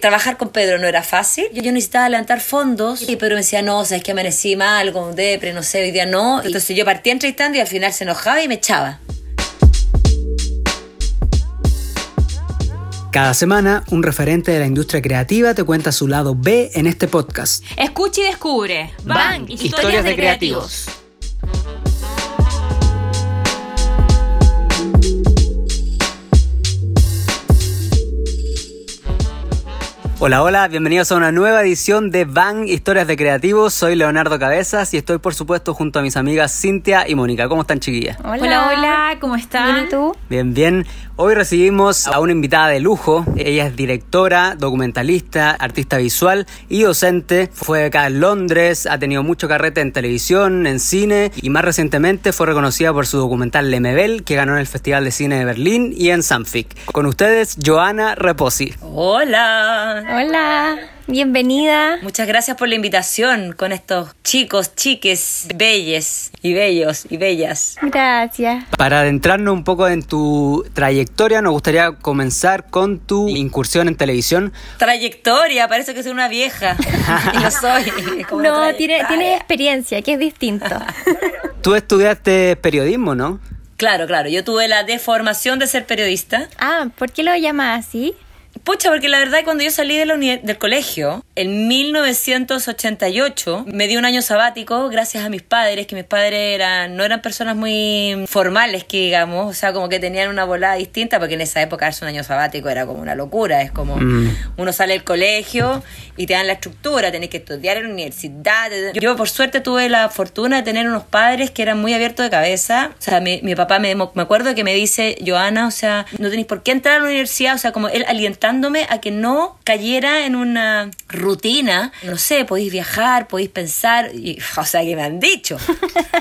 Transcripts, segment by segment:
Trabajar con Pedro no era fácil. Yo, yo necesitaba levantar fondos y Pedro me decía, no, o sea, es que amanecí mal, con depre, no sé, hoy día no. Entonces yo partía entrevistando y al final se enojaba y me echaba. Cada semana, un referente de la industria creativa te cuenta su lado B en este podcast. Escucha y descubre. Bang, historias, de, creativos. Hola, hola, bienvenidos a una nueva edición de Bang Historias de Creativos. Soy Leonardo Cabezas y estoy, por supuesto, junto a mis amigas Cintia y Mónica. ¿Cómo están, chiquillas? Hola, hola, ¿cómo están? ¿Bien y tú? Bien, bien. Hoy recibimos a una invitada de lujo. Ella es directora, documentalista, artista visual y docente. Fue acá en Londres, ha tenido mucho carrete en televisión, en cine y más recientemente fue reconocida por su documental Lemebel, que ganó en el Festival de Cine de Berlín y en Sanfic. Con ustedes, Joana Reposi. Hola. Hola, bienvenida. Muchas gracias por la invitación con estos chicos, chiques, belles y bellos y bellas. Gracias. Para adentrarnos un poco en tu trayectoria, nos gustaría comenzar con tu incursión en televisión. Trayectoria, parece que soy una vieja. y soy. como No, tiene experiencia, que es distinto. Tú estudiaste periodismo, ¿no? Claro, claro. Yo tuve la deformación de ser periodista. Ah, ¿por qué lo llamas así? Pucha, porque la verdad cuando yo salí de la uni- del colegio, en 1988, me di un año sabático gracias a mis padres, que mis padres eran, no eran personas muy formales, que digamos, o sea, como que tenían una volada distinta, porque en esa época darse un año sabático era como una locura, es como Mm. uno sale del colegio y te dan la estructura, tenés que estudiar en la universidad. Yo por suerte tuve la fortuna de tener unos padres que eran muy abiertos de cabeza, o sea, mi, mi papá me, me acuerdo que me dice, Joana, o sea, no tenéis por qué entrar a la universidad, o sea, como él alientándome a que no cayera en una rutina, no sé, podéis viajar, podéis pensar, y, o sea, que me han dicho.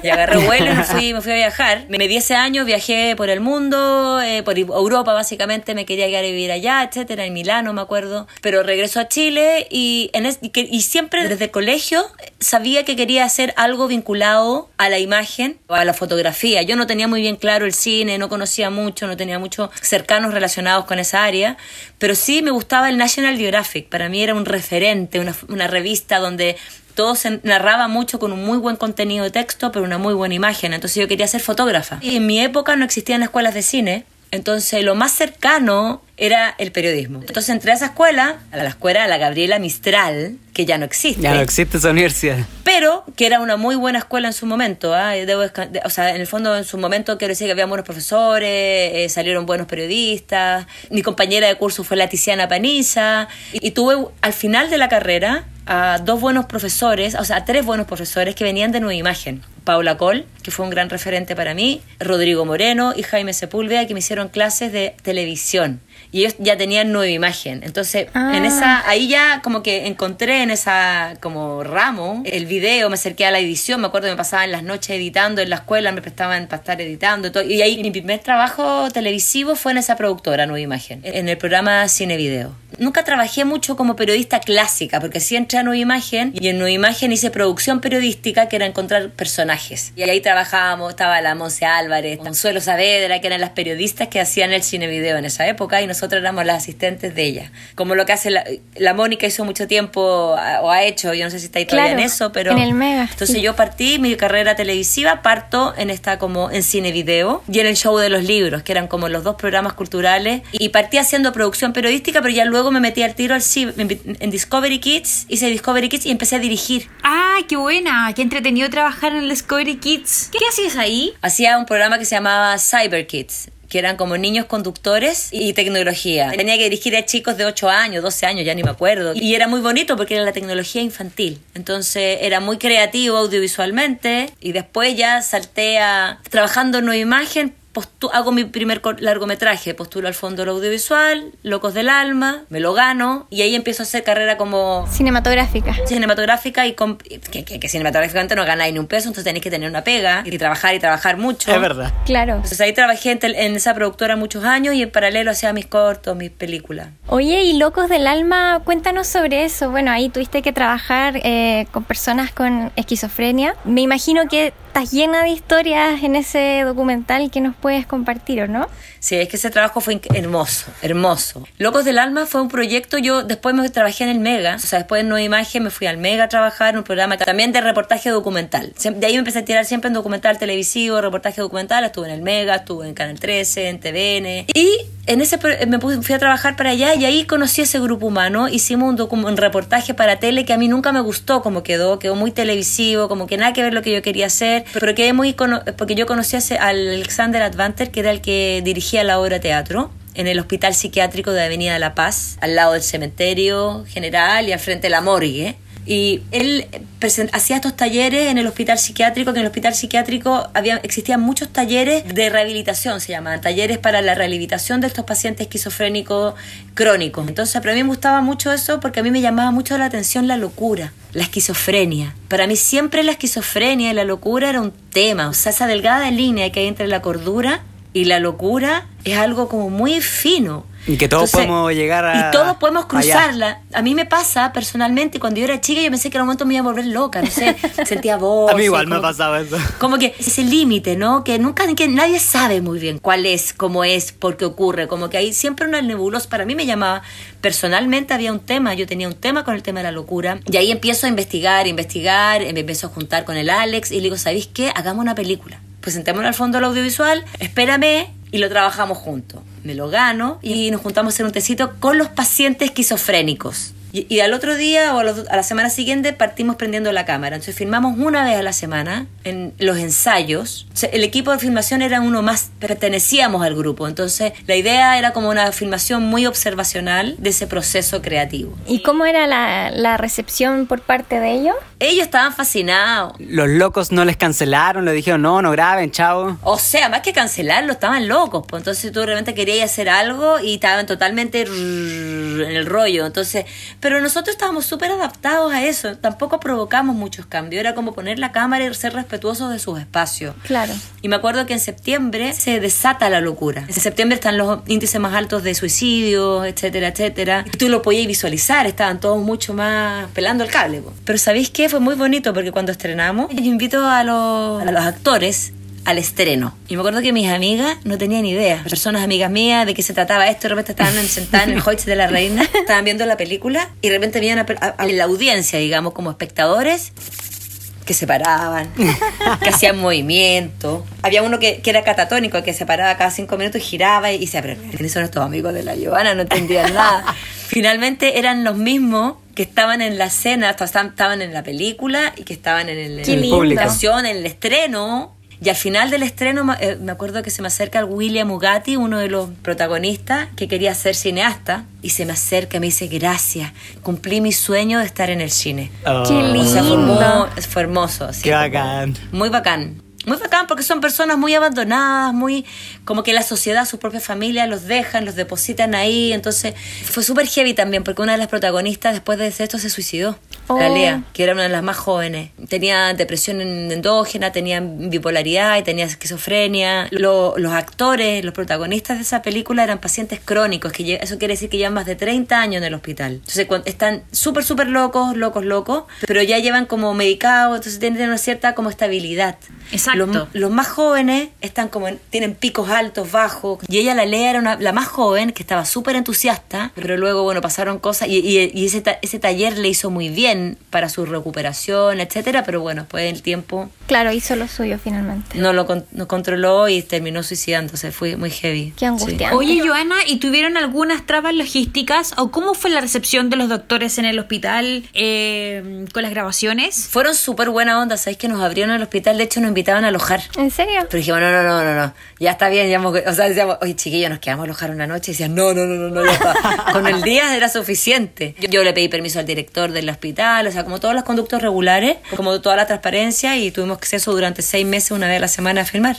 Y agarré vuelo y me fui, me fui a viajar. Me di ese año, viajé por el mundo, eh, por Europa básicamente, me quería quedar a vivir allá, etcétera, en Milano me acuerdo. Pero regreso a Chile y, en es- y, que- y siempre desde el colegio sabía que quería hacer algo vinculado a la imagen o a la fotografía. Yo no tenía muy bien claro el cine, no conocía mucho, no tenía muchos cercanos relacionados con esa área, pero sí me gustaba el National Geographic. Para mí era un referente, una, una revista donde todo se narraba mucho con un muy buen contenido de texto, pero una muy buena imagen. Entonces yo quería ser fotógrafa. Y en mi época no existían escuelas de cine, entonces lo más cercano era el periodismo. Entonces entré a esa escuela, a la escuela de la Gabriela Mistral, que ya no existe Ya no existe esa universidad. pero que era una muy buena escuela en su momento. ¿ah? Debo o sea, en el fondo, en su momento, quiero decir que había buenos profesores, eh, salieron buenos periodistas. Mi compañera de curso fue la Tiziana Paniza. Y, y tuve al final de la carrera a dos buenos profesores, o sea, a tres buenos profesores que venían de Nueva Imagen. Paula Col, que fue un gran referente para mí, Rodrigo Moreno y Jaime Sepúlveda, que me hicieron clases de televisión. Y ellos ya tenían nueva imagen. Entonces, en Ah. esa, ahí ya como que encontré en esa como ramo el video, me acerqué a la edición, me acuerdo que me pasaba en las noches editando en la escuela, me prestaban para estar editando y todo. Y ahí mi primer trabajo televisivo fue en esa productora, Nueva Imagen, en el programa Cine Video. Nunca trabajé mucho como periodista clásica, porque sí entré a Nueva Imagen y en Nueva Imagen hice producción periodística, que era encontrar personajes. Y ahí trabajábamos, estaba la Monse Álvarez, Consuelo Saavedra, que eran las periodistas que hacían el cine video en esa época, y nosotros éramos las asistentes de ella. Como lo que hace la, la Mónica hizo mucho tiempo, o ha hecho, yo no sé si está ahí todavía Claro, en eso, pero... en el Mega, Entonces sí. yo partí mi carrera televisiva, parto en esta como en cine video y en el show de los libros, que eran como los dos programas culturales. Y partí haciendo producción periodística, pero ya luego me metí al tiro al en Discovery Kids, hice Discovery Kids y empecé a dirigir. ¡Ah, qué buena! ¡Qué entretenido trabajar en el Discovery Kids! ¿Qué hacías ahí? Hacía un programa que se llamaba Cyber Kids que eran como niños conductores y tecnología. Tenía que dirigir a chicos de 8 años, 12 años, ya ni me acuerdo. Y era muy bonito porque era la tecnología infantil. Entonces era muy creativo audiovisualmente y después ya salté a trabajando en Nueva Imagen. Postu- hago mi primer largometraje, postulo al Fondo del Audiovisual, Locos del Alma, me lo gano y ahí empiezo a hacer carrera como Cinematográfica. cinematográfica y que, que- que cinematográficamente no ganáis ni un peso, entonces tenéis que tener una pega y trabajar y trabajar mucho. Es verdad. Claro. Entonces ahí trabajé en esa productora muchos años y en paralelo hacía mis cortos, mis películas. Oye, y Locos del Alma, cuéntanos sobre eso. Bueno, ahí tuviste que trabajar eh, con personas con esquizofrenia. Me imagino que estás llena de historias en ese documental que nos puedes compartir, ¿o no? Sí, es que ese trabajo fue hermoso, hermoso. Locos del Alma fue un proyecto, yo después me trabajé en el Mega, o sea, después en Nueva Imagen me fui al Mega a trabajar en un programa también de reportaje documental. De ahí me empecé a tirar siempre en documental televisivo, reportaje documental, estuve en el Mega, estuve en Canal 13, en TVN. Y en ese me fui a trabajar para allá y ahí conocí a ese grupo humano, hicimos un, un reportaje para tele que a mí nunca me gustó como quedó, quedó muy televisivo, como que nada que ver lo que yo quería hacer, muy porque yo conocí a Alexander Advanter, que era el que dirigía la obra teatro en el Hospital Psiquiátrico de Avenida La Paz, al lado del cementerio general y al frente de la morgue. Y él hacía estos talleres en el hospital psiquiátrico, que en el hospital psiquiátrico había, existían muchos talleres de rehabilitación, se llamaban, talleres para la rehabilitación de estos pacientes esquizofrénicos crónicos. Entonces, para mí me gustaba mucho eso porque a mí me llamaba mucho la atención la locura, la esquizofrenia. Para mí siempre la esquizofrenia y la locura era un tema, o sea, esa delgada línea que hay entre la cordura y la locura es algo como muy fino. Y que todos podemos llegar a- Y todos podemos allá. cruzarla. A mí me pasa personalmente, cuando yo era chica, yo pensé que en un momento me iba a volver loca, no sé, sentía voz. A mí igual me pasaba eso. Como que ese límite, ¿no? Que nunca, que nadie sabe muy bien cuál es, cómo es, por qué ocurre. Como que hay siempre una nebulosa. Para mí me llamaba, personalmente había un tema, yo tenía un tema con el tema de la locura. Y ahí empiezo a investigar, investigar, me empiezo a juntar con el Alex y le digo, ¿sabéis qué? Hagamos una película. Pues sentémonos al fondo del audiovisual, espérame y lo trabajamos juntos. Me lo gano y nos juntamos a hacer un tecito con los pacientes esquizofrénicos. Y, y al otro día o a, los- a la semana siguiente partimos prendiendo la cámara. Entonces filmamos una vez a la semana en los ensayos. O sea, el equipo de filmación era uno más, pertenecíamos al grupo. Entonces la idea era como una filmación muy observacional de ese proceso creativo. ¿Y cómo era la, la recepción por parte de ellos? Ellos estaban fascinados. Los locos no les cancelaron, le dijeron, no, no graben, chao. O sea, más que cancelarlo, estaban locos. Pues entonces tú realmente querías hacer algo y estaban totalmente en el rollo. Entonces, pero nosotros estábamos súper adaptados a eso. Tampoco provocamos muchos cambios. Era como poner la cámara y ser respetuosos de sus espacios. Claro. Y me acuerdo que en septiembre se desata la locura. En septiembre están los índices más altos de suicidio, etcétera, etcétera. Y tú lo podías visualizar, estaban todos mucho más pelando el cable. po. Pero ¿sabéis qué? Fue muy bonito porque cuando estrenamos, yo invito a los, a los actores al estreno. Y me acuerdo que mis amigas no tenían idea. Personas amigas mías de qué se trataba esto, de repente estaban sentadas en el Hoyts de la Reina, estaban viendo la película y de repente veían a, a- a la audiencia, digamos, como espectadores que se paraban, que hacían movimiento. Había uno que, que era catatónico, que se paraba cada cinco minutos y giraba y pero ¿quiénes son estos amigos de la Giovanna? No entendían nada. Finalmente eran los mismos que estaban en la escena, estaban, estaban en la película y que estaban en el, en la presentación, en el estreno. Y al final del estreno eh, me acuerdo que se me acerca el William Ugati, uno de los protagonistas, que quería ser cineasta, y se me acerca y me dice, gracias, cumplí mi sueño de estar en el cine. Oh. Qué O sea, fue, lindo. fue hermoso. así Qué bacán. Muy bacán. Muy bacán porque son personas muy abandonadas, muy como que la sociedad, su propia familia los dejan, los depositan ahí. Entonces fue súper heavy también porque una de las protagonistas después de esto se suicidó. Oh. La Lea, que era una de las más jóvenes. Tenía depresión en- endógena, tenía bipolaridad y tenía esquizofrenia. Lo- los actores, los protagonistas de esa película eran pacientes crónicos, que eso quiere decir que llevan más de 30 años en el hospital. Entonces están súper, súper locos, locos, locos, pero ya llevan como medicados, entonces tienen una cierta como estabilidad. Exacto. Los, los más jóvenes están como en- tienen picos altos, bajos. Y ella, la Lea, era una- la más joven, que estaba súper entusiasta, pero luego, bueno, pasaron cosas y, y- y ese, ta- ese taller le hizo muy bien para su recuperación, etcétera, pero bueno, después del tiempo Claro, hizo lo suyo finalmente. no lo con- no controló y terminó suicidándose. Fue muy heavy. Qué angustiante. Oye, Joana, ¿y tuvieron algunas trabas logísticas o cómo fue la recepción de los doctores en el hospital eh, con las grabaciones? Fueron súper buena onda, ¿sabéis que nos abrieron el hospital? De hecho, nos invitaban a alojar. ¿En serio? Pero dijimos, no, no, no, no, no, ya está bien, o sea, decíamos, oye, chiquillos, nos quedamos a alojar una noche. Y decían, no, no, no, no, no, ya está. Con el día era suficiente. Yo, yo le pedí permiso al director del hospital, o sea, como todos los conductos regulares, como toda la transparencia, y tuvimos acceso durante seis meses, una vez a la semana, a filmar.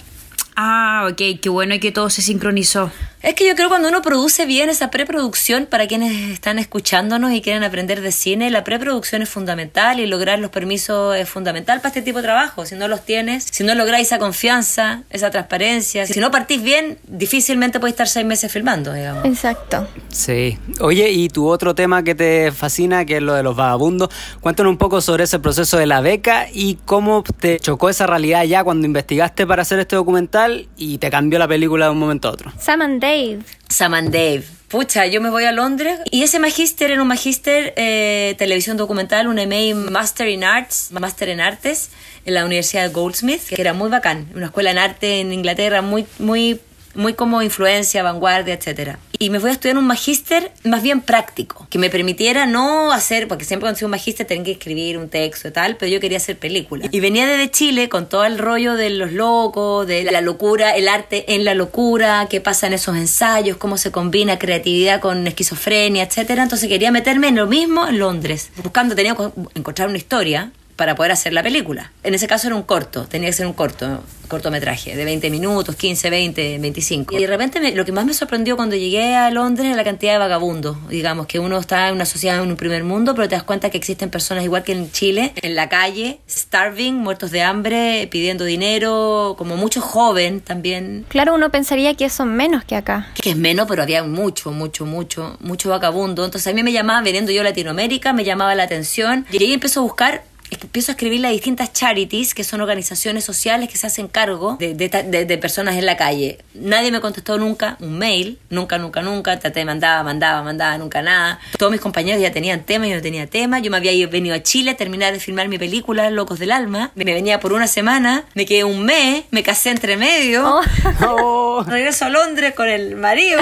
Ah, ok, qué bueno que todo se sincronizó. Es que yo creo cuando uno produce bien esa preproducción, para quienes están escuchándonos y quieren aprender de cine, la preproducción es fundamental y lograr los permisos es fundamental para este tipo de trabajo. Si no los tienes, si no lográis esa confianza, esa transparencia, si no partís bien, difícilmente podéis estar seis meses filmando, digamos. Exacto. Sí. Oye, y tu otro tema que te fascina, que es lo de los vagabundos, cuéntanos un poco sobre ese proceso de la beca y cómo te chocó esa realidad ya cuando investigaste para hacer este documental y te cambió la película de un momento a otro. Sam and Dave. Sam and Dave. Pucha, yo me voy a Londres y ese magíster era un magíster eh, televisión documental, un MA Master in Arts, Master en Artes en la Universidad de Goldsmith, que era muy bacán, una escuela en arte en Inglaterra muy muy muy como influencia, vanguardia, etcétera. Y me fui a estudiar un magíster más bien práctico, que me permitiera no hacer, porque siempre cuando soy un magíster tengo que escribir un texto y tal, pero yo quería hacer películas. Y venía desde Chile con todo el rollo de los locos, de la locura, el arte en la locura, qué pasa en esos ensayos, cómo se combina creatividad con esquizofrenia, etcétera. Entonces quería meterme en lo mismo en Londres, buscando, tenía que encontrar una historia para poder hacer la película. En ese caso era un corto, tenía que ser un corto, cortometraje de 20 minutos, 15, 20, 25. Y de repente me- lo que más me sorprendió cuando llegué a Londres es la cantidad de vagabundos. Digamos que uno está en una sociedad en un primer mundo, pero te das cuenta que existen personas igual que en Chile, en la calle, starving, muertos de hambre, pidiendo dinero, como mucho joven también. Claro, uno pensaría que son menos que acá. Que es menos, pero había mucho, mucho, mucho, mucho vagabundo. Entonces a mí me llamaba, veniendo yo a Latinoamérica, me llamaba la atención. Y ahí empiezo a buscar empiezo a escribirle a distintas charities, que son organizaciones sociales que se hacen cargo de, de, de, de, personas en la calle. Nadie me contestó nunca un mail, nunca, nunca, nunca. Traté, mandaba, mandaba, mandaba, nunca nada. Todos mis compañeros ya tenían tema, yo no tenía tema. Yo me había ido, venido a Chile a terminar de filmar mi película, Locos del Alma. Me venía por una semana, me quedé un mes, me casé entre medio. Oh. Regreso a Londres con el marido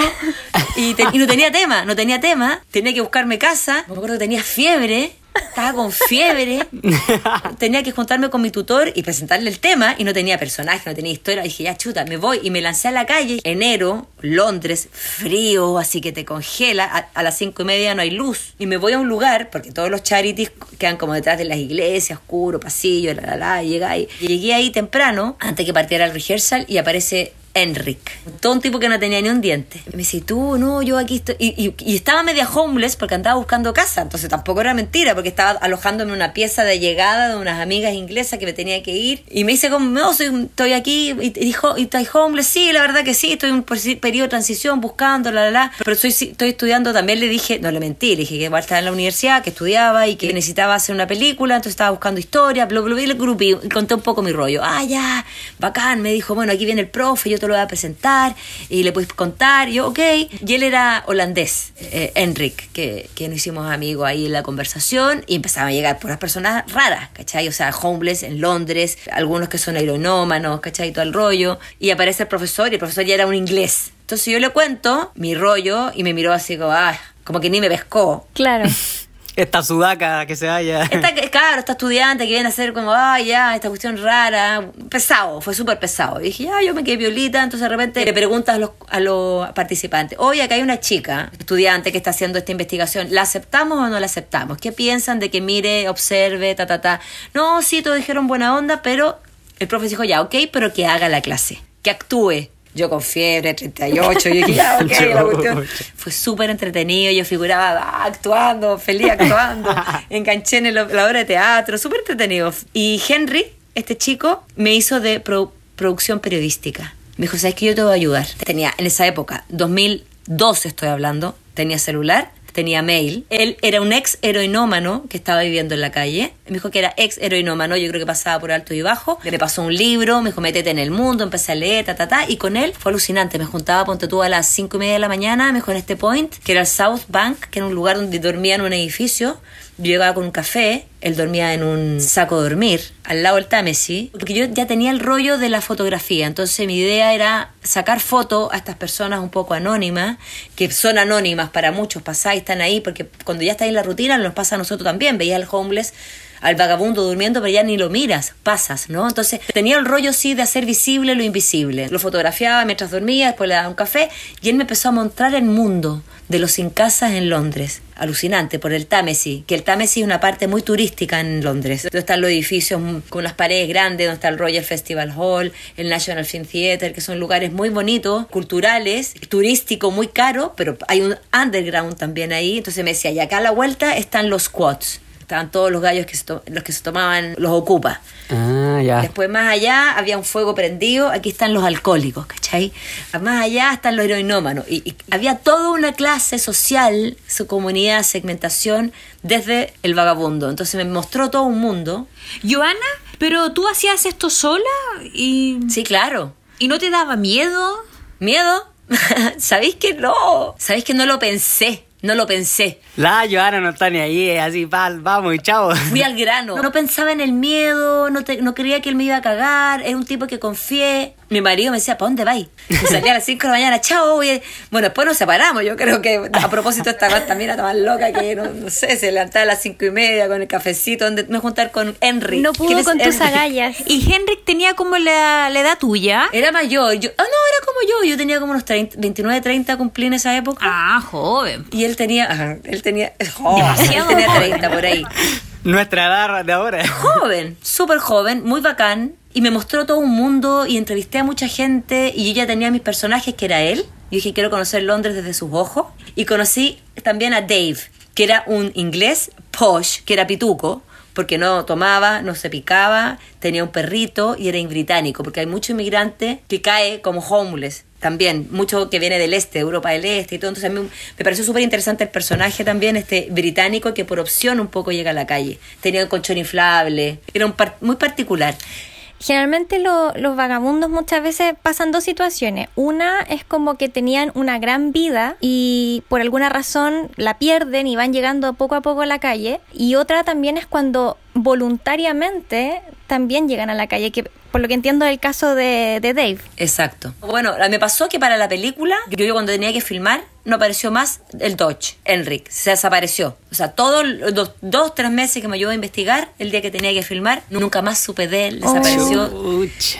y, te, y no tenía tema, no tenía tema. Tenía que buscarme casa. Me acuerdo que tenía fiebre estaba con fiebre, tenía que juntarme con mi tutor y presentarle el tema y no tenía personaje, no tenía historia. dije, ya chuta, me voy y me lancé a la calle. Enero, Londres, frío, así que te congela. A, a las cinco y media no hay luz. Y me voy a un lugar, porque todos los charities quedan como detrás de las iglesias, oscuro, pasillo, la la la. Llega ahí. Y llegué ahí temprano, antes que partiera el rehearsal, y aparece Enric, todo un tipo que no tenía ni un diente. Me dice, tú, no, yo aquí estoy. Y, y, estaba media homeless porque andaba buscando casa, entonces tampoco era mentira, porque estaba alojándome en una pieza de llegada de unas amigas inglesas que me tenía que ir. Y me dice, como, no, estoy aquí, y dijo, ¿y estás homeless? Sí, la verdad que sí, estoy en un periodo de transición buscando, la, la, la. Pero soy, estoy estudiando también, le dije, no le mentí, le dije que igual estaba en la universidad, que estudiaba y que necesitaba hacer una película, entonces estaba buscando historia, bla, bla, bla, y le conté un poco mi rollo. Ah, ya, bacán, me dijo, bueno, aquí viene el profe, yo te lo voy a presentar y le puedes contar. Y yo, ok. Y él era holandés, eh, Enric, que, que nos hicimos amigos ahí en la conversación y empezaban a llegar puras personas raras, ¿cachai? O sea, homeless en Londres, algunos que son aeronómanos, ¿cachai? Todo el rollo. Y aparece el profesor y el profesor ya era un inglés. Entonces yo le cuento mi rollo y me miró así como, ah, como que ni me pescó. Claro. Esta sudaca que se vaya. Esta, claro, esta estudiante que viene a hacer como, ah, ya, esta cuestión rara. Pesado, fue súper pesado. Y dije, ya, yo me quedé violita. Entonces de repente le preguntas a los, a los participantes, oye, acá hay una chica, estudiante que está haciendo esta investigación. ¿La aceptamos o no la aceptamos? ¿Qué piensan de que mire, observe, ta, ta, ta? No, sí, todos dijeron buena onda, pero el profe dijo, ya, ok, pero que haga la clase, que actúe. Yo con fiebre, 38, yo dije, ya, ok, la cuestión. Fue súper entretenido, yo figuraba ah, actuando, feliz actuando, enganché en el, la obra de teatro, súper entretenido. Y Henry, este chico, me hizo de pro, producción periodística. Me dijo, ¿sabes qué? Yo te voy a ayudar. Tenía, en esa época, 2012 estoy hablando, tenía celular, tenía mail. Él era un ex heroinómano que estaba viviendo en la calle. Me dijo que era ex heroinómano, yo creo que pasaba por alto y bajo. Me pasó un libro, me dijo, métete en el mundo, empecé a leer, ta, ta, ta. Y con él fue alucinante. Me juntaba, ponte tú, a las cinco y media de la mañana, me dijo en este point, que era el South Bank, que era un lugar donde dormía en un edificio. Yo llegaba con un café, él dormía en un saco de dormir, al lado del Támesis, porque yo ya tenía el rollo de la fotografía, entonces mi idea era sacar fotos a estas personas un poco anónimas, que son anónimas para muchos, pasáis, están ahí, porque cuando ya estáis en la rutina nos pasa a nosotros también, veía al homeless al vagabundo durmiendo, pero ya ni lo miras, pasas, ¿no? Entonces tenía el rollo sí de hacer visible lo invisible. Lo fotografiaba mientras dormía, después le daba un café y él me empezó a mostrar el mundo de los sin casas en Londres. Alucinante, por el Támesis, que el Támesis es una parte muy turística en Londres. Donde están los edificios con unas paredes grandes, donde está el Royal Festival Hall, el National Film Theatre, que son lugares muy bonitos, culturales, turístico, muy caro, pero hay un underground también ahí. Entonces me decía, y acá a la vuelta están los quads estaban todos los gallos que se los que se tomaban los ocupas. Ah, ya. Después más allá había un fuego prendido, aquí están los alcohólicos, ¿cachai? Más allá están los heroinómanos. Y, y había toda una clase social, su comunidad, segmentación, desde el vagabundo. Entonces me mostró todo un mundo. Joana, pero tú hacías esto sola y... Sí, claro. ¿Y no te daba miedo? ¿Miedo? ¿Sabéis que no? ¿Sabéis que no lo pensé? No lo pensé. La Joana no está ni ahí, así, pal, vamos y chao. Fui al grano. No pensaba en el miedo, no, te, no creía que él me iba a cagar. Es un tipo que confié. Mi marido me decía, ¿para dónde vais? Y salía a las 5 de la mañana, chao. Bueno, después nos separamos. Yo creo que a propósito esta cosa también era más loca que, no, sé, se levantaba a las 5 y media con el cafecito, donde me juntar con Henry. No pudo con tus agallas. ¿Y Henry tenía como la, la, edad tuya? Era mayor. Yo, ah, no, era como yo. Yo tenía como unos 30, 29, 30 cumplí en esa época. Ah, joven. Y él tenía, él tenía, oh, Demasiado él tenía 30 por ahí. Nuestra edad de ahora. Joven, súper joven, muy bacán. Y me mostró todo un mundo y entrevisté a mucha gente y yo ya tenía mis personajes que era él. Yo dije, quiero conocer Londres desde sus ojos. Y conocí también a Dave, que era un inglés posh, que era pituco, porque no tomaba, no se picaba, tenía un perrito y era británico, porque hay mucho inmigrante que cae como homeless también, mucho que viene del este, Europa del Este y todo. Entonces a mí me pareció súper interesante el personaje también, este británico que por opción un poco llega a la calle. Tenía un colchón inflable, era un muy particular. Generalmente los vagabundos muchas veces pasan dos situaciones. Una es como que tenían una gran vida y por alguna razón la pierden y van llegando poco a poco a la calle. Y otra también es cuando voluntariamente también llegan a la calle, que por lo que entiendo es el caso de, de, Dave. Exacto. Bueno, me pasó que para la película, yo cuando tenía que filmar, no apareció más el Dodge, Enric, se desapareció. O sea, todos los dos, tres meses que me llevó a investigar, el día que tenía que filmar, nunca más supe de él, desapareció.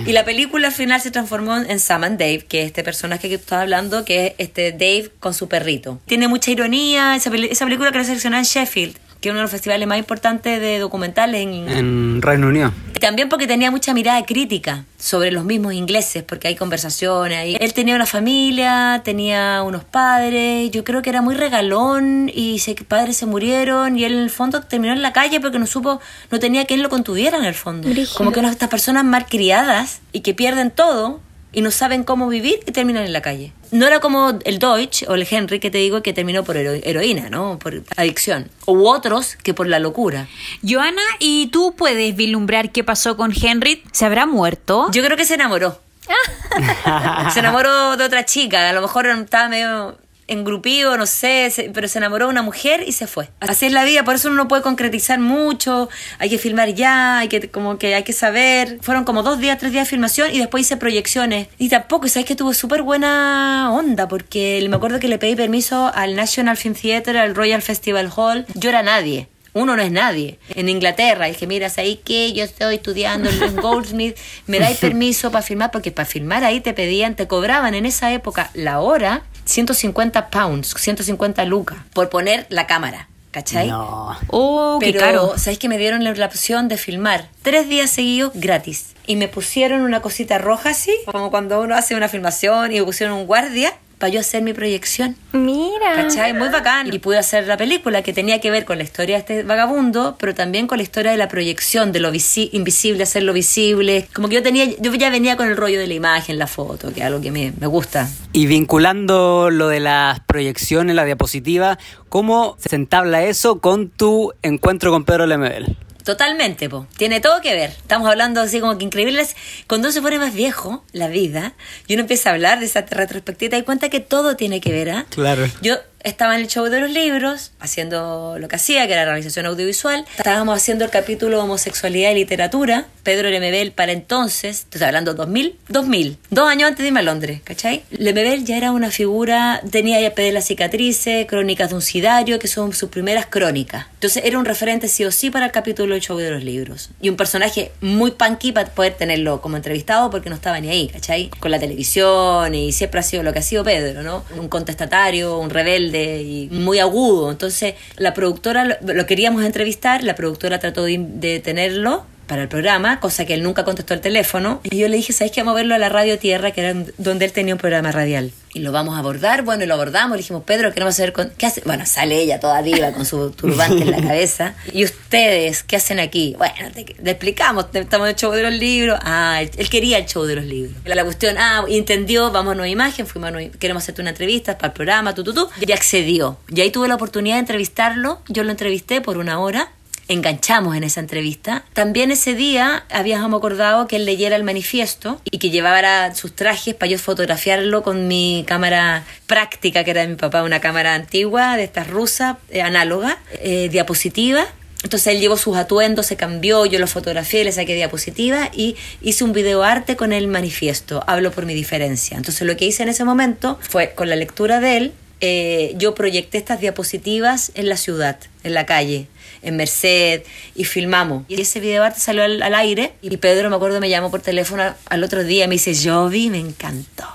y la película al final se transformó en Sam and Dave, que es este personaje que tú estás hablando, que es este Dave con su perrito. Tiene mucha ironía, esa, esa película que la seleccionó en Sheffield que es uno de los festivales más importantes de documentales en, en Reino Unido. También porque tenía mucha mirada crítica sobre los mismos ingleses, porque hay conversaciones ahí. Él tenía una familia, tenía unos padres, yo creo que era muy regalón y sus padres se murieron y él en el fondo terminó en la calle porque no supo, no tenía quien lo contuviera en el fondo. Como que estas personas mal criadas y que pierden todo y no saben cómo vivir y terminan en la calle. No era como el Deutsch o el Henry que te digo que terminó por heroína, ¿no? Por adicción. U otros que por la locura. Joana, ¿y tú puedes vislumbrar qué pasó con Henry? ¿Se habrá muerto? Yo creo que se enamoró. se enamoró de otra chica, a lo mejor estaba medio engrupido, no sé, pero se enamoró de una mujer y se fue. Así es la vida, por eso uno no puede concretizar mucho, hay que filmar ya, hay que como que hay que saber. Fueron como dos días, tres días de filmación y después hice proyecciones. Y tampoco, sabes que tuvo súper buena onda, porque me acuerdo que le pedí permiso al National Film Theatre, al Royal Festival Hall. Yo era nadie. Uno no es nadie. En Inglaterra, dije, mira, ahí que yo estoy estudiando en Goldsmith, me dais permiso para filmar, porque para filmar ahí te pedían, te cobraban en esa época la hora 150 pounds, 150 lucas, por poner la cámara. ¿Cachai? No. Oh, Pero, qué caro. ¿sabéis que me dieron la opción de filmar tres días seguidos gratis? Y me pusieron una cosita roja así, como cuando uno hace una filmación y me pusieron un guardia para yo hacer mi proyección. Mira. ¿Cachai? Muy bacán. Y pude hacer la película que tenía que ver con la historia de este vagabundo, pero también con la historia de la proyección, de lo invisible, hacerlo visible. Como que yo tenía, yo ya venía con el rollo de la imagen, la foto, que es algo que me, me gusta. Y vinculando lo de las proyecciones, la diapositiva, ¿cómo se entabla eso con tu encuentro con Pedro Lemebel? Totalmente, po. Tiene todo que ver. Estamos hablando así como que increíbles. Cuando uno se pone más viejo, la vida, y uno empieza a hablar de esa retrospectiva, das cuenta que todo tiene que ver, ¿ah? Claro. Yo estaba en el show de los libros, haciendo lo que hacía, que era realización audiovisual. Estábamos haciendo el capítulo homosexualidad y literatura. Pedro Lemebel para entonces, estoy hablando 2000, 2000, dos años antes de irme a Londres, ¿cachai? Lemebel ya era una figura, tenía ya Pedro las cicatrices, crónicas de un sidario, que son sus primeras crónicas. Entonces era un referente sí o sí para el capítulo 8 de los libros. Y un personaje muy punky para poder tenerlo como entrevistado porque no estaba ni ahí, ¿cachai? Con la televisión y siempre ha sido lo que ha sido Pedro, ¿no? Un contestatario, un rebelde y muy agudo. Entonces la productora lo, lo queríamos entrevistar, la productora trató de, tenerlo para el programa, cosa que él nunca contestó el teléfono. Y yo le dije, ¿sabes qué? Vamos a verlo a la Radio Tierra, que era donde él tenía un programa radial. Y lo vamos a abordar, bueno, y lo abordamos. Le dijimos, Pedro, queremos saber con... ¿qué hace? Bueno, sale ella toda viva con su turbante en la cabeza. ¿Y ustedes qué hacen aquí? Bueno, te, te explicamos, estamos en el show de los libros. Ah, él, él quería el show de los libros. La, la cuestión, ah, entendió, vamos a Nueva Imagen, fuimos a Nueva, queremos hacerte una entrevista para el programa, tú, tú, tú. Y accedió. Y ahí tuve la oportunidad de entrevistarlo. Yo lo entrevisté por una hora enganchamos en esa entrevista. También ese día habíamos acordado que él leyera el manifiesto y que llevara sus trajes para yo fotografiarlo con mi cámara práctica, que era de mi papá, una cámara antigua, de estas rusas, eh, análoga, eh, diapositiva. Entonces él llevó sus atuendos, se cambió, yo lo fotografié, le saqué diapositiva y hice un video arte con el manifiesto, hablo por mi diferencia. Entonces lo que hice en ese momento fue, con la lectura de él, eh, yo proyecté estas diapositivas en la ciudad, en la calle, en Merced, y filmamos. Y ese video arte salió al, al, aire y Pedro, me acuerdo, me llamó por teléfono al otro día, me dice, yo vi, me encantó.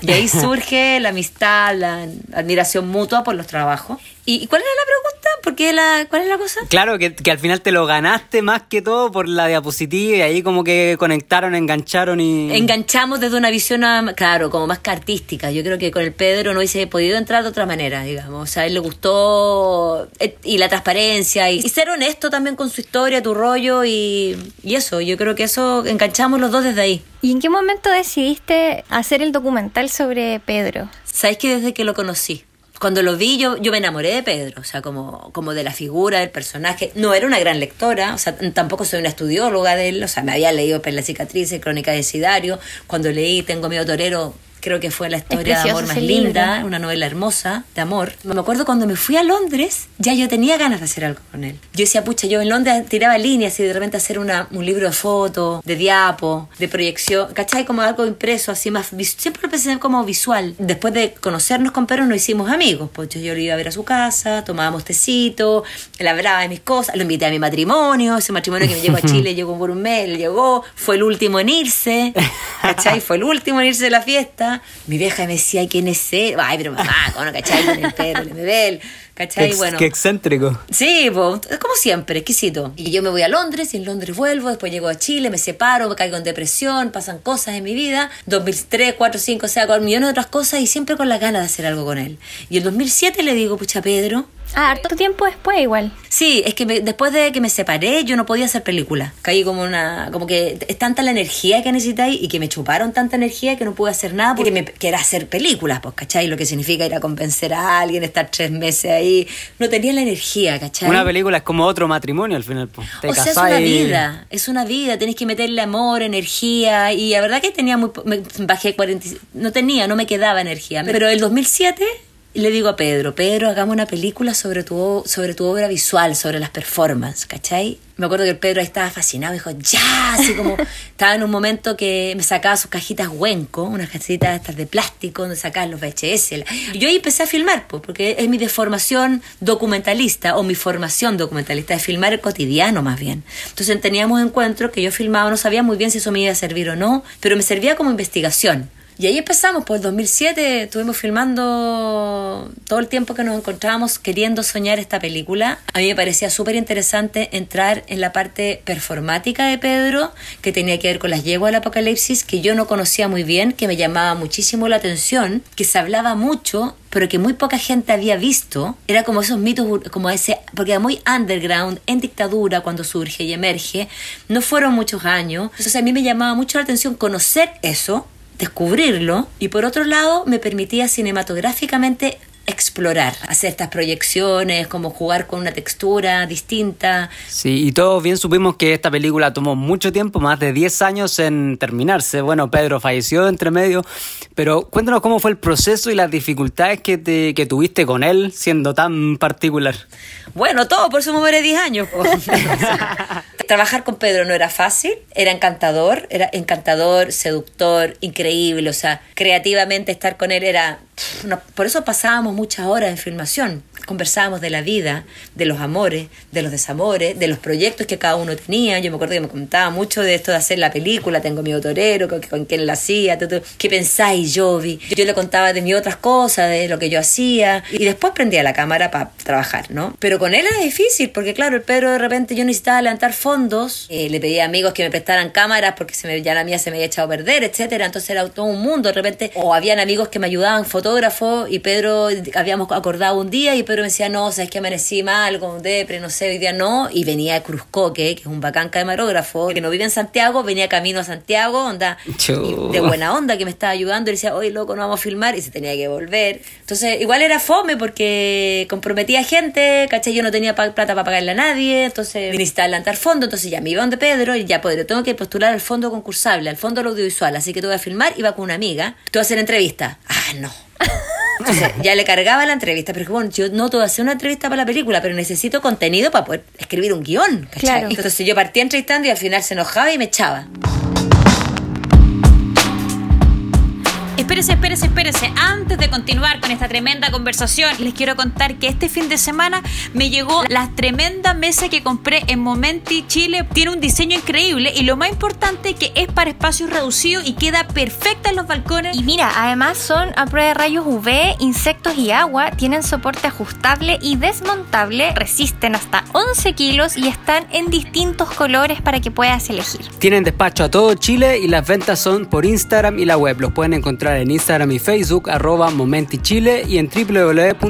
Y ahí surge la amistad, la admiración mutua por los trabajos. ¿Y cuál era la pregunta? ¿Por qué la, ¿Cuál es la cosa? Claro, que, que, al final te lo ganaste más que todo por la diapositiva y ahí como que conectaron, engancharon y... Enganchamos desde una visión, claro, como más que artística. Yo creo que con el Pedro no hubiese podido entrar de otra manera, digamos. O sea, a él le gustó eh, y la transparencia y, y ser honesto también con su historia, tu rollo y, y eso. Yo creo que eso enganchamos los dos desde ahí. ¿Y en qué momento decidiste hacer el documental sobre Pedro? Sabes que desde que lo conocí cuando lo vi yo, yo me enamoré de Pedro, o sea, como, como de la figura, del personaje. No era una gran lectora, o sea, tampoco soy una estudióloga de él, o sea, me había leído Per la cicatriz, Crónica de Sidario. Cuando leí Tengo miedo torero, creo que fue la historia de amor más linda, libro. una novela hermosa de amor. Me acuerdo cuando me fui a Londres, ya yo tenía ganas de hacer algo con él. Yo decía, pucha, yo en Londres tiraba líneas y de repente hacer una, un libro de fotos, de diapo, de proyección, ¿cachai? Como algo impreso, así más, siempre lo pensé como visual. Después de conocernos con Pedro nos hicimos amigos, pues yo, yo lo iba a ver a su casa, tomábamos tecito, él hablaba de mis cosas, lo invité a mi matrimonio, ese matrimonio que me llegó a Chile llegó por un mes, él llegó, fue el último en irse, ¿cachai? Fue el último en irse de la fiesta mi vieja me decía, ¿quién es él? Ay, pero mamá, ¿cómo cachai? Con el perro, el ¿cachai? Qué, bueno. qué excéntrico. Sí, pues, como siempre, exquisito. Y yo me voy a Londres, y en Londres vuelvo, después llego a Chile, me separo, me caigo en depresión, pasan cosas en mi vida. 2003, 4, 5, o sea, con millones de otras cosas, y siempre con las ganas de hacer algo con él. Y en 2007 le digo, pucha, Pedro, Ah, harto tiempo después igual. Sí, es que me, después de que me separé yo no podía hacer película. Caí como una... como que es tanta la energía que necesitáis y que me chuparon tanta energía que no pude hacer nada porque me, que era hacer películas, pues, ¿cachai? Lo que significa ir a convencer a alguien, estar tres meses ahí. No tenía la energía, ¿cachai? Una película es como otro matrimonio al final. Pues. Te o sea, es una vida, es una vida. Tenés que meterle amor, energía y la verdad que tenía muy... Me bajé 40... No tenía, no me quedaba energía. Pero el 2007 le digo a Pedro, Pedro, hagamos una película sobre tu, sobre tu obra visual, sobre las performances, ¿cachai? Me acuerdo que el Pedro ahí estaba fascinado, dijo, ya, así como estaba en un momento que me sacaba sus cajitas Huenco, unas cajitas estas de plástico donde sacaban los VHS. Yo ahí empecé a filmar, pues, porque es mi deformación documentalista o mi formación documentalista, de filmar el cotidiano más bien. Entonces teníamos encuentros que yo filmaba, no sabía muy bien si eso me iba a servir o no, pero me servía como investigación. Y ahí empezamos, pues 2007 estuvimos filmando todo el tiempo que nos encontrábamos queriendo soñar esta película. A mí me parecía súper interesante entrar en la parte performática de Pedro, que tenía que ver con las yeguas del apocalipsis, que yo no conocía muy bien, que me llamaba muchísimo la atención, que se hablaba mucho pero que muy poca gente había visto, era como esos mitos, como ese, porque era muy underground, en dictadura, cuando surge y emerge, no fueron muchos años, entonces a mí me llamaba mucho la atención conocer eso, descubrirlo y por otro lado me permitía cinematográficamente explorar, hacer estas proyecciones, como jugar con una textura distinta. Sí, y todos bien supimos que esta película tomó mucho tiempo, más de 10 años en terminarse. Bueno, Pedro falleció entre medio, pero cuéntanos cómo fue el proceso y las dificultades que, te, que tuviste con él siendo tan particular. Bueno, todo por su memoria de 10 años. trabajar con Pedro no era fácil, era encantador, era encantador, seductor, increíble, o sea, creativamente estar con él era... por eso pasábamos muchas horas en filmación, conversábamos de la vida, de los amores, de los desamores, de los proyectos que cada uno tenía. Yo me acuerdo que me contaba mucho de esto de hacer la película, tengo mi torero, con, con quién la hacía, qué pensáis yo vi. Yo le contaba de mis otras cosas, de lo que yo hacía, y después prendía la cámara para trabajar, ¿no? Pero con él era difícil, porque claro, el Pedro de repente yo necesitaba levantar fondos, eh, le pedía a amigos que me prestaran cámaras porque se me, ya la mía se me había echado a perder, etcétera, entonces era todo un mundo de repente, o habían amigos que me ayudaban, fotógrafos, y Pedro, habíamos acordado un día, y Pedro me decía, no, sabes que amanecí mal, con depre, no sé, hoy día no, y venía de Cruzcoque, que es un bacán camarógrafo, que no vive en Santiago, venía camino a Santiago, onda, de buena onda, que me estaba ayudando, y decía, oye, loco, no vamos a filmar, y se tenía que volver. Entonces, igual era fome porque comprometía gente, ¿cachai? Yo no tenía plata para pagarle a nadie, entonces necesitaba adelantar fondo, entonces ya me iba donde Pedro, y ya, pues, tengo que postular al fondo concursable, al fondo audiovisual, así que te voy a filmar, iba con una amiga, te voy a hacer entrevista. Ah, no. Entonces, ya le cargaba la entrevista, pero bueno, yo no a hacer una entrevista para la película, pero necesito contenido para poder escribir un guion. ¿cachai? Entonces yo partía entrevistando y al final se enojaba y me echaba. Espérese, espérese, espérese. Antes de continuar con esta tremenda conversación, les quiero contar que este fin de semana me llegó la tremenda mesa que compré en Momenti Chile. Tiene un diseño increíble y lo más importante que es para espacios reducidos y queda perfecta en los balcones. Y mira, además son a prueba de rayos UV, insectos y agua, tienen soporte ajustable y desmontable, resisten hasta 11 kilos y están en distintos colores para que puedas elegir. Tienen despacho a todo Chile y las ventas son por Instagram y la web. Los pueden encontrar en Instagram y Facebook arroba Momenti Chile y en www.momenti.cl.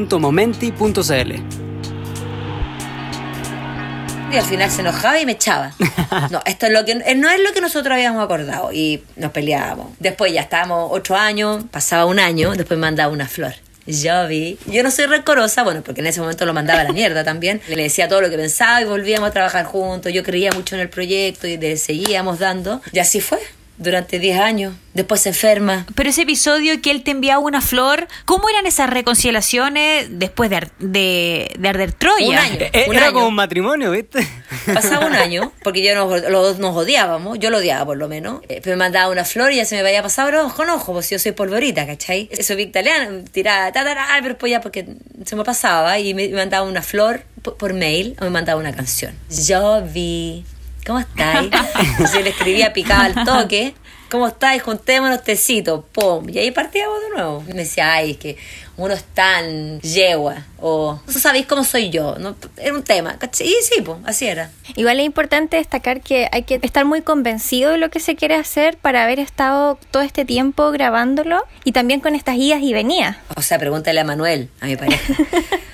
Y al final se enojaba y me echaba. No, esto es lo que eh, no es lo que nosotros habíamos acordado y nos peleábamos. Después ya estábamos ocho años, pasaba un año, después me mandaba una flor. Yo vi. Yo no soy rencorosa, bueno, porque en ese momento lo mandaba a la mierda también. Le decía todo lo que pensaba y volvíamos a trabajar juntos. Yo creía mucho en el proyecto y le seguíamos dando. Y así fue durante 10 años. Después se enferma. Pero ese episodio que él te enviaba una flor, ¿cómo eran esas reconciliaciones después de, de, de arder Troya? Un año. Eh, era como un matrimonio, ¿viste? Pasaba un año, porque yo nos, los dos nos odiábamos, yo lo odiaba por lo menos. Eh, me mandaba una flor y ya se me vaya a pasar ojo en ojo, pues yo soy polvorita, ¿cachai? Eso italiano, tiraba, ta, ta, ta, pero pues ya porque se me pasaba y me, mandaba una flor por, por mail o me mandaba una canción. Yo vi ¿cómo estáis? Entonces le escribía, picaba al toque, ¿cómo estáis? Juntémonos tecito, pum. Y ahí partíamos de nuevo. Me decía, ay, es que uno es tan yegua, o no sabéis cómo soy yo, ¿no? era un tema, Y sí, pues, así era. Igual es importante destacar que hay que estar muy convencido de lo que se quiere hacer para haber estado todo este tiempo grabándolo y también con estas idas y venidas. O sea, pregúntale a Manuel, a mi pareja.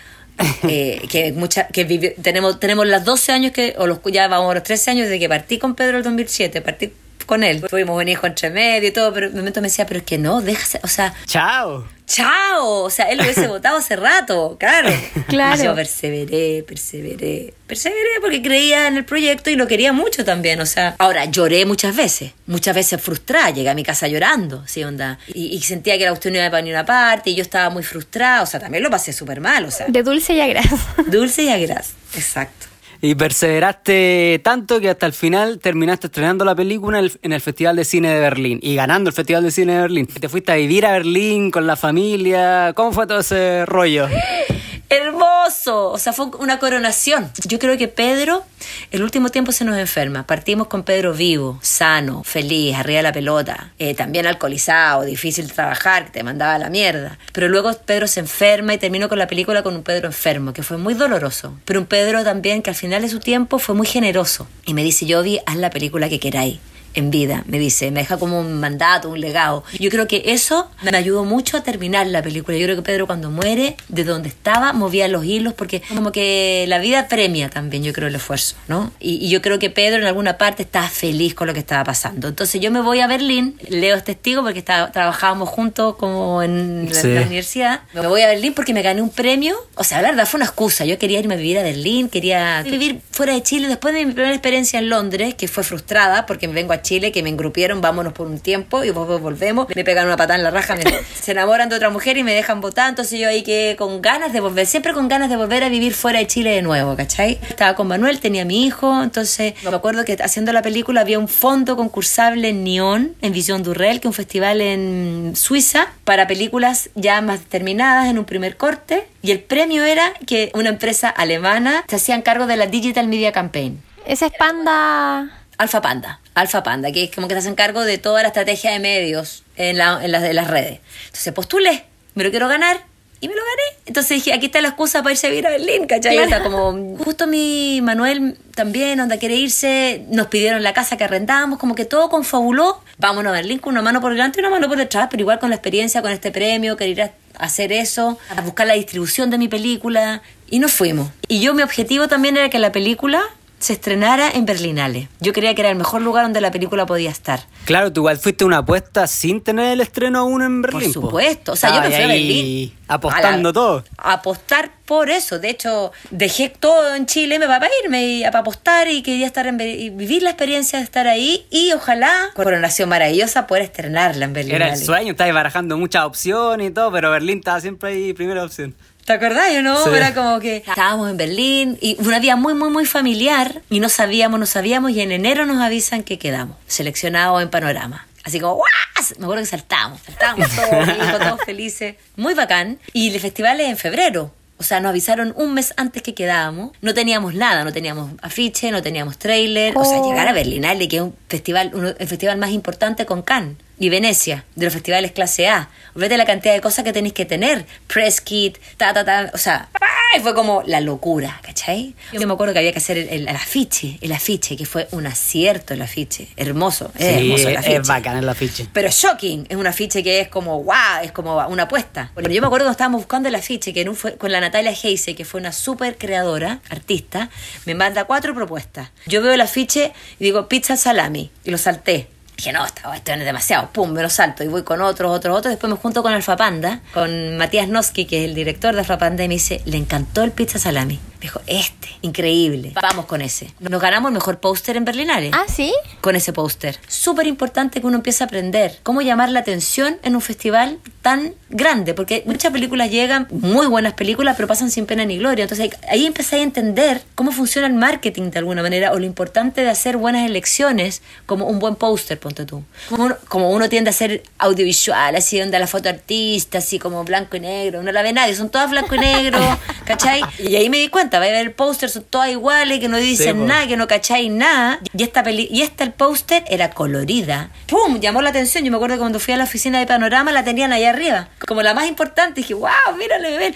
Eh, que mucha, que tenemos, tenemos las 12 años que, o los, ya vamos a los 13 años de que partí con Pedro el 2007, partí con él. Fuimos un hijo entre medio y todo, pero en un momento me decía, pero es que no, déjase, o sea... Chao. Chao. O sea, él lo hubiese votado hace rato, claro. Claro. yo perseveré, perseveré, perseveré porque creía en el proyecto y lo quería mucho también, o sea... Ahora, lloré muchas veces, muchas veces frustrada, llegué a mi casa llorando, sí, onda. Y, sentía que la cuestión no iba para ni una parte y yo estaba muy frustrada, o sea, también lo pasé súper mal, o sea... De dulce y a gras. Dulce y a gras, exacto. Y perseveraste tanto que hasta el final terminaste estrenando la película en el, Festival de Cine de Berlín y ganando el Festival de Cine de Berlín. Te fuiste a vivir a Berlín con la familia. ¿Cómo fue todo ese rollo? hermoso. O sea, fue una coronación. Yo creo que Pedro, el último tiempo se nos enferma. Partimos con Pedro vivo, sano, feliz, arriba de la pelota, eh, también alcoholizado, difícil de trabajar, que te mandaba la mierda. Pero luego Pedro se enferma y terminó con la película con un Pedro enfermo, que fue muy doloroso. Pero un Pedro también que al final de su tiempo fue muy generoso. Y me dice, Yovi, haz la película que queráis en vida, me dice, me deja como un mandato, un legado. Yo creo que eso me ayudó mucho a terminar la película. Yo creo que Pedro cuando muere, de donde estaba, movía los hilos porque como que la vida premia también, yo creo, el esfuerzo, ¿no? Y, yo creo que Pedro en alguna parte estaba feliz con lo que estaba pasando. Entonces yo me voy a Berlín, Leo es testigo porque está, trabajábamos juntos como en la, universidad. Me voy a Berlín porque me gané un premio. O sea, la verdad fue una excusa. Yo quería irme a vivir a Berlín, quería vivir fuera de Chile después de mi primera experiencia en Londres, que fue frustrada porque me vengo a Chile, que me engrupieron, vámonos por un tiempo y después volvemos, me pegan una patada en la raja, me- se enamoran de otra mujer y me dejan votar, entonces yo ahí quedé con ganas de volver, siempre con ganas de volver a vivir fuera de Chile de nuevo, ¿cachai? Estaba con Manuel, tenía a mi hijo, entonces me acuerdo que haciendo la película había un fondo concursable en Nyon, en Visión Durrell, que es un festival en Suiza, para películas ya más terminadas en un primer corte, y el premio era que una empresa alemana se hacían cargo de la Digital Media Campaign. Ese es Panda. Alfa Panda, Alfa Panda, que es como que se hacen cargo de toda la estrategia de medios en, la- en las, en las redes. Entonces postulé, me lo quiero ganar y me lo gané. Entonces dije, aquí está la excusa para irse a vivir a Berlín, ¿cachai? O sea, como justo mi Manuel también, onda quiere irse, nos pidieron la casa que arrendábamos, como que todo confabuló. Vámonos a Berlín con una mano por delante y una mano por detrás, pero igual con la experiencia, con este premio, querer ir a hacer eso, a buscar la distribución de mi película y nos fuimos. Y yo mi objetivo también era que la película se estrenara en Berlinale. Yo creía que era el mejor lugar donde la película podía estar. Claro, tú igual fuiste una apuesta sin tener el estreno aún en Berlín. Por po. supuesto. O sea, yo me fui a Berlín. Apostando A la- todo. a apostar por eso. De hecho, dejé todo en Chile me va para irme y para apostar y quería estar en y vivir la experiencia de estar ahí y ojalá, coronación maravillosa, poder estrenarla en Berlín. Era el sueño, estabas barajando muchas opciones y todo, pero Berlín estaba siempre ahí primera opción. ¿Te acordás o no? Sí. Era como que estábamos en Berlín y una vida muy, muy, muy familiar y no sabíamos, no sabíamos y en enero nos avisan que quedamos seleccionados en Panorama. Así como, ¡guas! Me acuerdo que saltábamos, saltábamos todos, todos felices. Muy bacán. Y el festival es en febrero. O sea, nos avisaron un mes antes que quedábamos. No teníamos nada, no teníamos afiche, no teníamos trailer. O sea, Oh. llegar a Berlinale, que es un festival, uno, el festival más importante con Cannes y Venecia, de los festivales clase A. Vete la cantidad de cosas que tenéis que tener. Press kit, ta, ta, ta. O sea, ¡ay! fue como la locura, ¿cachai? Yo me acuerdo que había que hacer el, el- el afiche, el afiche, que fue un acierto el afiche. Hermoso, es Sí, hermoso el afiche. es bacán el afiche. Pero shocking, es un afiche que es como, wow, es como una apuesta. Bueno, yo me acuerdo cuando estábamos buscando el afiche, que en un fue, con la Natalia Heise, que fue una súper creadora, artista, me manda cuatro propuestas. Yo veo el afiche y digo, pizza salami, y lo salté. Dije, no, esto, esto es demasiado, pum, me lo salto y voy con otros, otros, otros. Después me junto con Alfa Panda, con Matías Noski, que es el director de Alfa Panda, y me dice, le encantó el pizza salami. Me dijo, este, increíble, vamos con ese. Nos ganamos el mejor póster en Berlinale Ah, sí. con ese póster. Súper importante que uno empiece a aprender cómo llamar la atención en un festival tan grande, porque muchas películas llegan, muy buenas películas, pero pasan sin pena ni gloria. Entonces ahí- ahí empecé a entender cómo funciona el marketing de alguna manera, o lo importante de hacer buenas elecciones, como un buen póster, ponte tú. Como uno, como uno tiende a hacer audiovisual, así donde la foto artista, así como blanco y negro, no la ve nadie, son todas blanco y negro, ¿cachai? Y ahí me di cuenta, va a ver el póster, son todas iguales, que no dicen po. nada, que no cacháis nada. Y esta peli y esta el póster era colorida. ¡Pum! Llamó la atención. Yo me acuerdo que cuando fui a la oficina de Panorama la tenían allá arriba, como la más importante. dije, wow, mírale, bebé.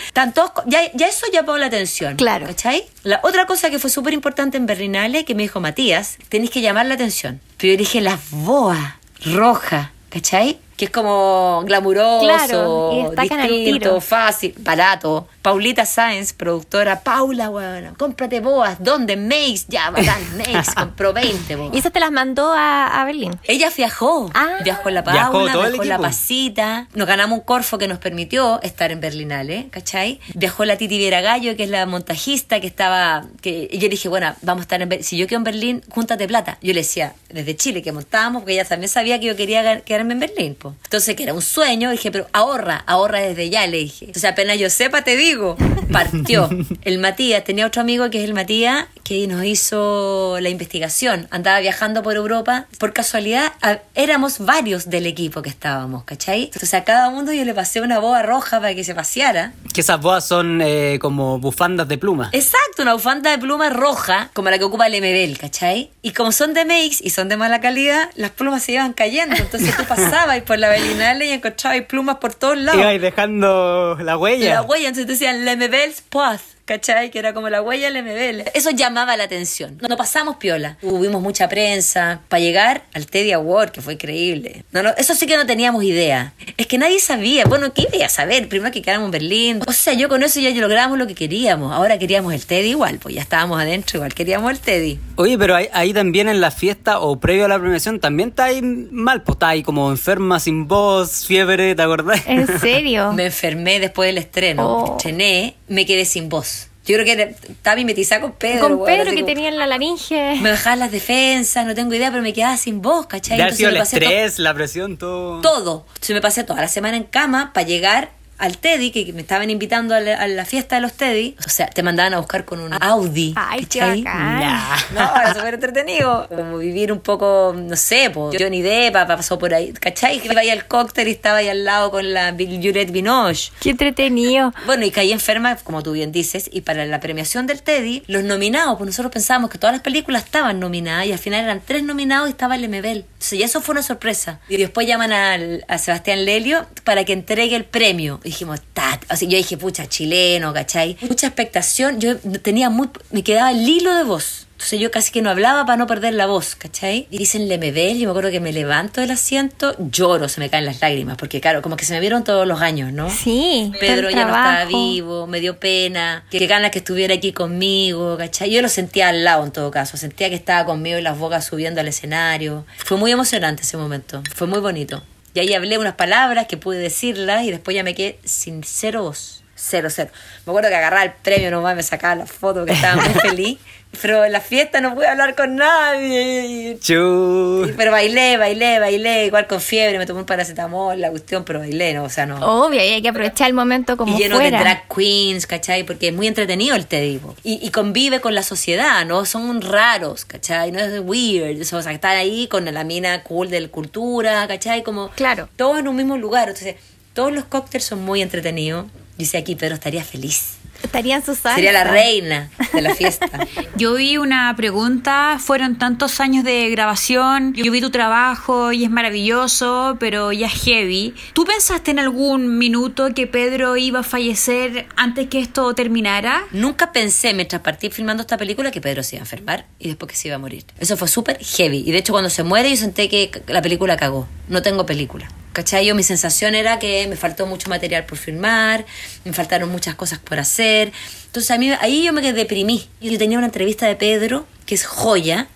Co- ya, ya eso llamó la atención. Claro. ¿Cachai? La otra cosa que fue súper importante en Berlinale, que me dijo Matías, tenéis que llamar la atención. Pero dije, las boas rojas, ¿cachai? Que es como glamuroso, Claro, distinto, fácil, barato. Paulita Sáenz, productora. Paula, bueno, cómprate boas. ¿Dónde? Makes. Ya, bacán, Makes. Compró 20 boas. Y esas te las mandó a, a Berlín. Ella viajó. Ah. Viajó la Viajó Paula, todo el viajó la equipo. Pasita. Nos ganamos un Corfo que nos permitió estar en Berlinale, ¿cachai? Viajó la Titi Viera Gallo, que es la montajista que estaba. que y Yo le dije, bueno, vamos a estar en Berlín. Si yo quedo en Berlín, júntate plata. Yo le decía, desde Chile, que montábamos, porque ella también sabía que yo quería quedarme en Berlín. Po. Entonces, que era un sueño, dije, pero ahorra, ahorra desde ya, le dije. Entonces, apenas yo sepa, te digo, partió. El Matías, tenía otro amigo que es el Matías, que nos hizo la investigación. Andaba viajando por Europa. Por casualidad, a- éramos varios del equipo que estábamos, ¿cachai? Entonces, a cada uno yo le pasé una boa roja para que se paseara. Que esas boas son eh, como bufandas de pluma. Exacto, una bufanda de pluma roja, como la que ocupa el MBL, ¿cachai? Y como son de Makes y son de mala calidad, las plumas se iban cayendo. Entonces tú pasabas por la Berlinale y encontrabas plumas por todos lados. Ibais dejando la huella. La huella, entonces decían Le MBL's Path, ¿cachai? Que era como la huella del MBL. Eso llamaba la atención. No, no pasamos piola. Tuvimos mucha prensa para llegar al Teddy Award, que fue increíble. No, no, eso sí que no teníamos idea. Es que nadie sabía. Bueno, ¿qué iba a saber? Primero que quedáramos en Berlín. O sea, yo con eso ya logramos lo que queríamos. Ahora queríamos el Teddy igual, pues ya estábamos adentro igual. Queríamos el Teddy. Oye, pero ahí, ahí también en la fiesta o previo a la premiación también está ahí mal, pues está ahí como enferma, sin voz, fiebre, ¿te acordás? ¿En serio? Me enfermé después del estreno. Oh. Estrené, me quedé sin voz. Yo creo que era- estaba mimetizada con Pedro. Con Pedro así que como- tenía en la laringe. Me bajaban las defensas, no tengo idea, pero me quedaba sin voz, ¿cachai? Entonces sido me el pasé estrés, la presión, todo. todo. Entonces me pasé toda la semana en cama para llegar al Teddy, que me estaban invitando a la, a la fiesta de los Teddy. O sea, te mandaban a buscar con un Audi. Ay, qué bacán. Ya. No, era súper entretenido. Como vivir un poco, no sé, pues Johnny Depp pasó por ahí, ¿cachai? Que iba ahí al cóctel y estaba ahí al lado con la Juliette Binoche. Qué entretenido. Bueno, y caí enferma, como tú bien dices, y para la premiación del Teddy, los nominados, pues nosotros pensábamos que todas las películas estaban nominadas y al final eran tres nominados y estaba el Lemebel. Entonces, ya eso fue una sorpresa. Y después llaman al- a Sebastián Lelio para que entregue el premio. Dijimos, tat. Así yo dije, pucha, chileno, ¿cachai? Mucha expectación. Yo tenía muy. Me quedaba el hilo de voz. Entonces yo casi que no hablaba para no perder la voz, ¿cachai? Y dicen Lemebel, yo me acuerdo que me levanto del asiento, lloro, se me caen las lágrimas, porque claro, como que se me vieron todos los años, ¿no? Sí. Pedro ya no estaba vivo, me dio pena, que ganas que estuviera aquí conmigo, ¿cachai? Yo lo sentía al lado en todo caso, sentía que estaba conmigo y las bocas subiendo al escenario. Fue muy emocionante ese momento, fue muy bonito. Y ahí hablé unas palabras que pude decirlas y después ya me quedé sin cero voz. Cero, cero. Me acuerdo que agarraba el premio nomás, me sacaba la foto que estaba muy feliz. Pero en la fiesta no pude hablar con nadie. Chu. Pero bailé, bailé, bailé, igual con fiebre, me tomé un paracetamol, la cuestión, pero bailé, ¿no? O sea, no. Obvio, y hay que aprovechar el momento como y lleno fuera. de drag queens, ¿cachai? Porque es muy entretenido el Teddy. Y, y convive con la sociedad, ¿no? Son raros, ¿cachai? No es weird. O sea, están ahí con la mina cool de la cultura, ¿cachai? Como Claro. todos en un mismo lugar. Entonces, todos los cócteles son muy entretenidos. Dice aquí, Pedro estaría feliz. Estaría en su salsa. Sería la reina de la fiesta. Yo vi una pregunta, fueron tantos años de grabación, yo vi tu trabajo y es maravilloso, pero ya es heavy. ¿Tú pensaste en algún minuto que Pedro iba a fallecer antes que esto terminara? Nunca pensé, mientras partí filmando esta película, que Pedro se iba a enfermar y después que se iba a morir. Eso fue súper heavy. Y de hecho, cuando se muere, yo senté que la película cagó. No tengo película. ¿Cachai? Yo, mi sensación era que me faltó mucho material por filmar, me faltaron muchas cosas por hacer. Entonces, a mí, ahí yo me deprimí. Yo tenía una entrevista de Pedro, que es joya,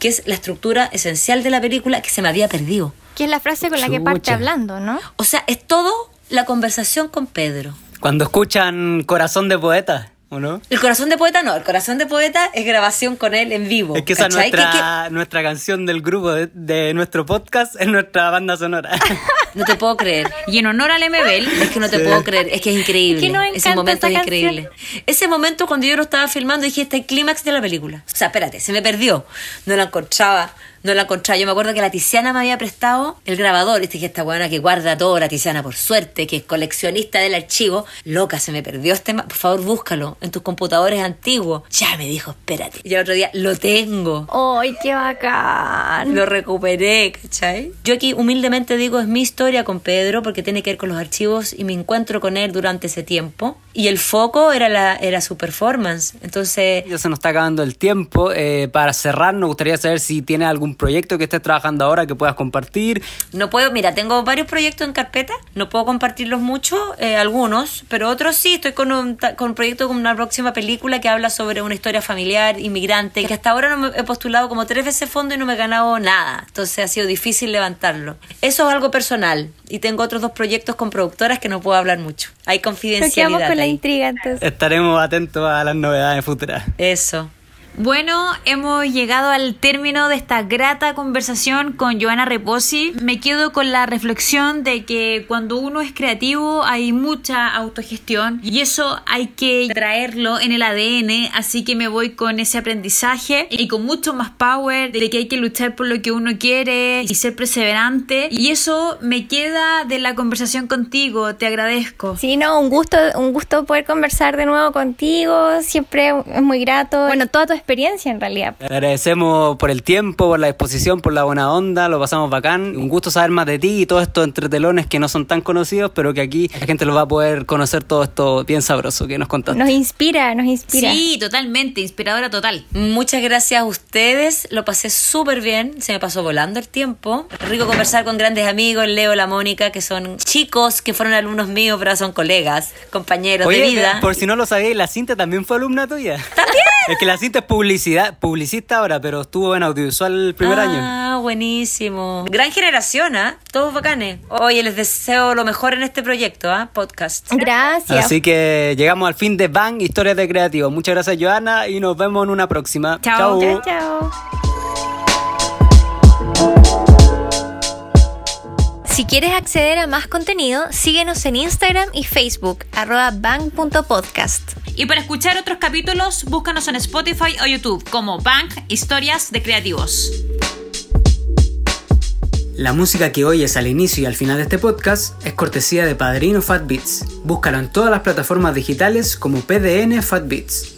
que es la estructura esencial de la película que se me había perdido. Que es la frase con la que parte Chucha. hablando, ¿no? O sea, es todo la conversación con Pedro. Cuando escuchan Corazón de Poeta, ¿o no? El corazón de poeta no, el corazón de poeta es grabación con él en vivo. Es que esa es nuestra, nuestra canción del grupo de, de nuestro podcast, es nuestra banda sonora. No te puedo creer. Y en honor al Lemebel, Es que no te puedo creer, es que es increíble. Es que nos Ese momento es increíble. Ese momento cuando yo lo estaba filmando dije, este es el clímax de la película. O sea, espérate, se me perdió. No la encontraba, no la encontraba. Yo me acuerdo que la Tiziana me había prestado el grabador. Y dije, esta buena que guarda todo, la Tiziana, por suerte, que es coleccionista del archivo. Loca, se me perdió este... Por favor, búscalo en tus computadores antiguos. Ya me dijo, espérate. Y el otro día, lo tengo. ¡Ay, qué bacán! Lo recuperé, ¿cachai? Yo aquí humildemente digo, es mi historia con Pedro porque tiene que ver con los archivos y mi encuentro con él durante ese tiempo. Y el foco era, la, era su performance. Entonces, Ya se nos está acabando el tiempo. Eh, para cerrar, nos gustaría saber si tienes algún proyecto que estés trabajando ahora que puedas compartir. no puedo, mira, tengo varios proyectos en carpeta, no puedo compartirlos mucho, eh, algunos, pero otros sí, estoy con un, con un proyecto con una próxima película que habla sobre una historia familiar, inmigrante, que hasta ahora no me he postulado como tres veces fondo y no me he ganado nada, entonces ha sido difícil levantarlo. Eso es algo personal y tengo otros dos proyectos con productoras que no puedo hablar mucho. Hay Nos quedamos confidencialidad. con la intriga entonces. Estaremos atentos a las novedades futuras. Eso. Bueno, hemos llegado al término de esta grata conversación con Joana Reposi. Me quedo con la reflexión de que cuando uno es creativo hay mucha autogestión y eso hay que traerlo en el ADN, así que me voy con ese aprendizaje y con mucho más power de que hay que luchar por lo que uno quiere y ser perseverante y eso me queda de la conversación contigo, te agradezco. Sí, no, un gusto, un gusto poder conversar de nuevo contigo, siempre es muy grato. Bueno, toda tu experiencia en realidad. Agradecemos por el tiempo, por la disposición, por la buena onda, lo pasamos bacán. Un gusto saber más de ti y todos estos entretelones que no son tan conocidos, pero que aquí la gente los va a poder conocer todo esto bien sabroso que nos contaste. Nos inspira, nos inspira. Sí, totalmente, inspiradora total. Muchas gracias a ustedes, lo pasé súper bien, se me pasó volando el tiempo. Rico conversar con grandes amigos, Leo, la Mónica, que son chicos que fueron alumnos míos, pero ahora son colegas, compañeros Oye, de vida. por si no lo sabíais, la Cinta también fue alumna tuya. ¡También! Es que la cinta es publicidad, publicista ahora, pero estuvo en audiovisual el primer año. Ah, buenísimo. Gran generación, ¿ah? Todos bacanes. Oye, les deseo lo mejor en este proyecto, ¿ah? Podcast. Gracias. Así que llegamos al fin de Bang, Historias de Creativos. Muchas gracias, Joana, y nos vemos en una próxima. Chao. Chao, chao. Si quieres acceder a más contenido, síguenos en Instagram y Facebook, arroba bang.podcast. Y para escuchar otros capítulos, búscanos en Spotify o YouTube como Bank Historias de Creativos. La música que oyes al inicio y al final de este podcast es cortesía de Padrino Fat Beats. Búscalo en todas las plataformas digitales como PDN Fat Beats.